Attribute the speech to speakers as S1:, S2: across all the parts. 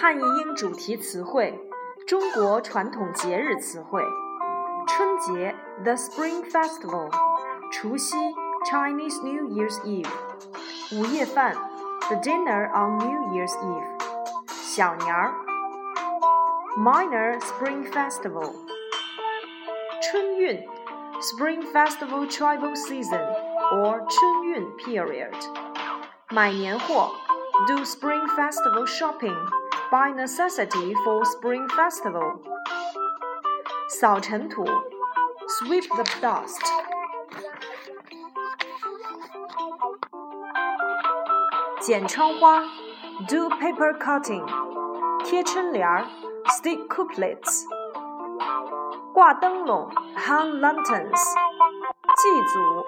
S1: 汉译英主题词汇、中国传统节日词汇：春节 （The Spring Festival）、除夕 （Chinese New Year's Eve）、午夜饭 （The Dinner on New Year's Eve）、小年儿 （Minor Spring Festival）、春运 （Spring Festival Travel Season or 春运 Period）、买年货 （Do Spring Festival Shopping）。by necessity for Spring Festival。扫尘土，sweep the dust。剪窗花，do paper cutting。贴春联儿，stick couplets。挂灯笼，hang lanterns。祭祖，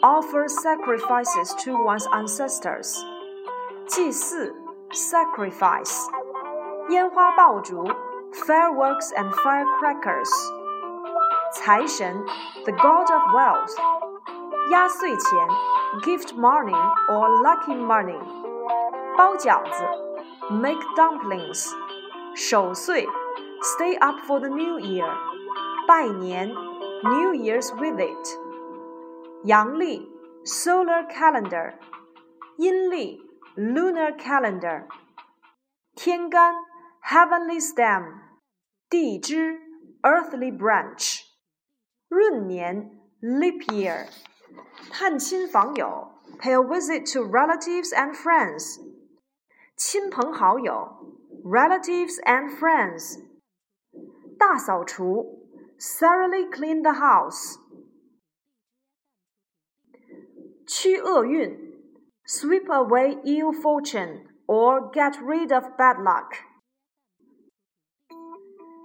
S1: offer sacrifices to one's ancestors。祭祀，sacrifice。 烟花爆竹。fireworks and firecrackers. 财神，the god of wealth. 压岁钱，gift money or lucky money. 包饺子，make dumplings. 守岁，stay up for the new year. 拜年，New Year's visit. 阳历，solar calendar. 阴历，lunar calendar. 天干 ，heavenly stem. 地支 earthly branch，闰年 leap year，探亲访友 pay a visit to relatives and friends，亲朋好友 relatives and friends，大扫除 thoroughly clean the house，驱厄运 sweep away ill fortune or get rid of bad luck。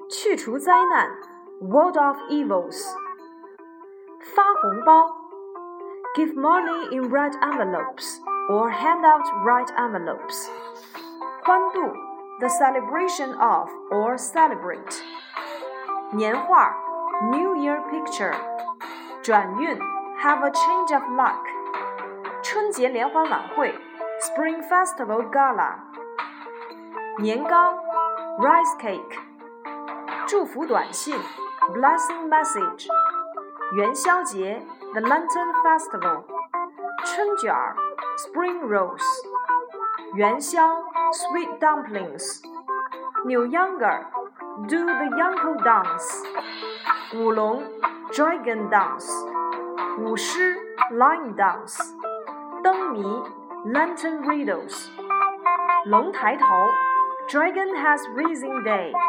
S1: 去除灾难，ward off evils。发红包，give money in red envelopes or hand out red envelopes。欢度，the celebration of or celebrate。年画，New Year picture。转运，have a change of luck。春节联欢晚会，Spring Festival Gala。年糕，rice cake。 祝福短信 （Blessing Message）、元宵节 （The Lantern Festival）、春卷儿 （Spring Rolls）、元宵 （Sweet Dumplings）、扭秧歌儿 （Do the Yangko Dance）、舞龙 （Dragon Dance）、舞狮 （Lion Dance）、灯谜 （Lantern Riddles）、龙抬头 （Dragon Head Raising Day）。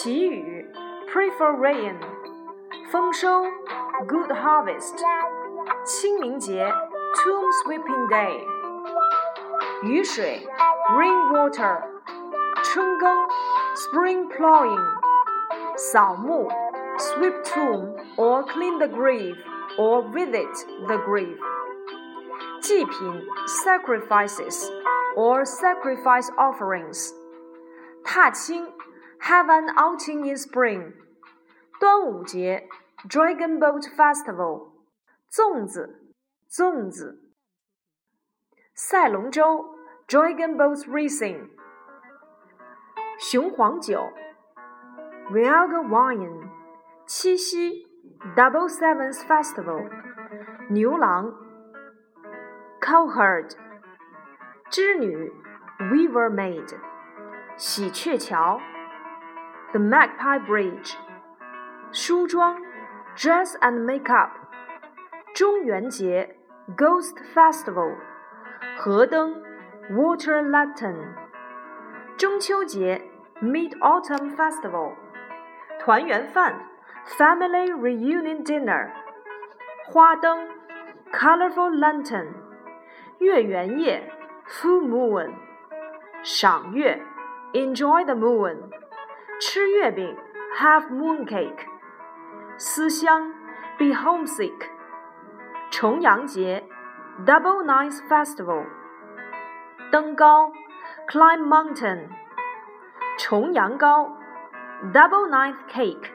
S1: 祈雨，pray for rain；丰收，good harvest；清明节，tomb sweeping day；雨水，rain water；春耕，spring plowing；扫墓，sweep tomb or clean the grave or visit the grave；祭品，sacrifices or sacrifice offerings；踏青。 have an outing in spring. 端午节 Dragon Boat Festival. 粽子粽子。赛龙舟 Dragon Boat Racing. 雄黄酒 Realgar Wine. 七夕 Double Sevens Festival. 牛郎 Weaver Maid. the Magpie Bridge，梳妆，dress and makeup，中元节，Ghost Festival，河灯，Water Lantern，中秋节，Mid Autumn Festival，团圆饭，Family Reunion Dinner，花灯，Colorful Lantern，月圆夜，Full Moon，赏月，Enjoy the Moon。 吃月饼，have moon cake；思乡，be homesick；重阳节，double nines festival；登高，climb mountain；重阳糕，double ninth cake；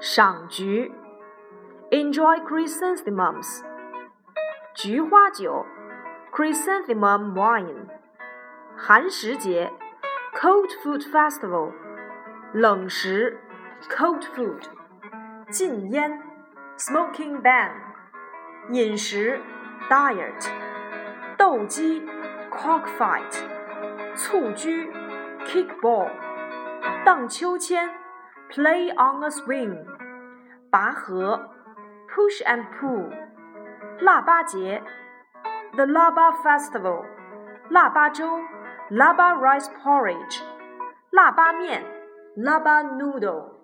S1: 赏菊，enjoy chrysanthemums；菊花酒，chrysanthemum wine；寒食节，cold food festival。冷食，Cold Food，禁烟，Smoking ban，饮食，Diet，斗鸡，Cockfight，蹴鞠，Kickball，荡秋千，Play on a swing，拔河，Push and pull，腊八节，The Laba Festival，腊八粥。Laba rice porridge，腊八面 ，laba noodle。